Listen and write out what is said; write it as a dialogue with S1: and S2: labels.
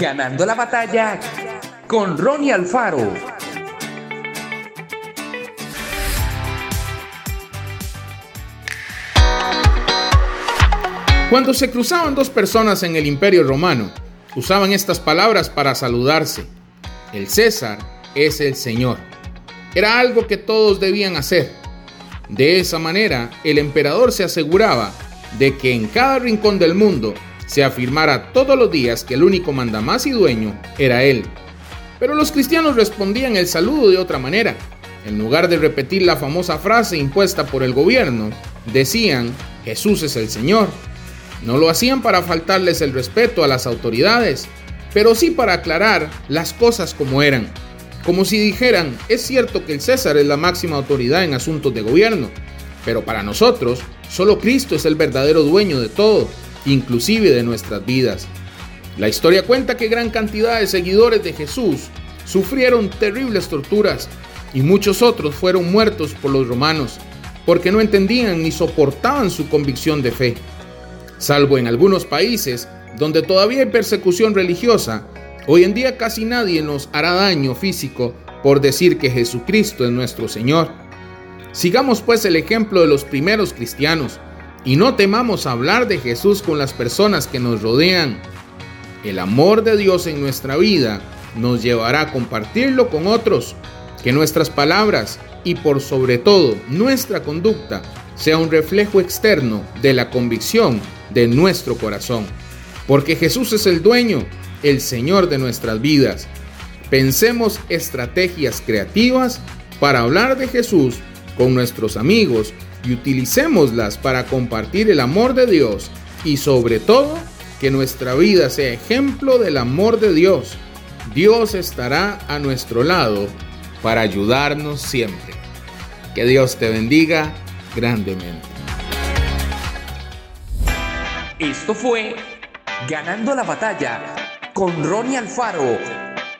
S1: Ganando la batalla con Ronnie Alfaro.
S2: Cuando se cruzaban dos personas en el Imperio Romano, usaban estas palabras para saludarse. El César es el Señor. Era algo que todos debían hacer. De esa manera, el emperador se aseguraba de que en cada rincón del mundo se afirmara todos los días que el único mandamás y dueño era él. Pero los cristianos respondían el saludo de otra manera. En lugar de repetir la famosa frase impuesta por el gobierno, decían, Jesús es el Señor. No lo hacían para faltarles el respeto a las autoridades, pero sí para aclarar las cosas como eran. Como si dijeran, es cierto que el César es la máxima autoridad en asuntos de gobierno, pero para nosotros, solo Cristo es el verdadero dueño de todo, inclusive de nuestras vidas. La historia cuenta que gran cantidad de seguidores de Jesús sufrieron terribles torturas y muchos otros fueron muertos por los romanos, porque no entendían ni soportaban su convicción de fe. Salvo en algunos países donde todavía hay persecución religiosa, hoy en día casi nadie nos hará daño físico por decir que Jesucristo es nuestro Señor. Sigamos pues el ejemplo de los primeros cristianos y no temamos hablar de Jesús con las personas que nos rodean. El amor de Dios en nuestra vida nos llevará a compartirlo con otros. Que nuestras palabras y por sobre todo nuestra conducta sea un reflejo externo de la convicción de nuestro corazón. Porque Jesús es el dueño, el Señor de nuestras vidas. Pensemos estrategias creativas para hablar de Jesús con nuestros amigos y utilicémoslas para compartir el amor de Dios y sobre todo que nuestra vida sea ejemplo del amor de Dios. Dios estará a nuestro lado para ayudarnos siempre. Que Dios te bendiga grandemente.
S1: Esto fue Ganando la batalla con Ronnie Alfaro.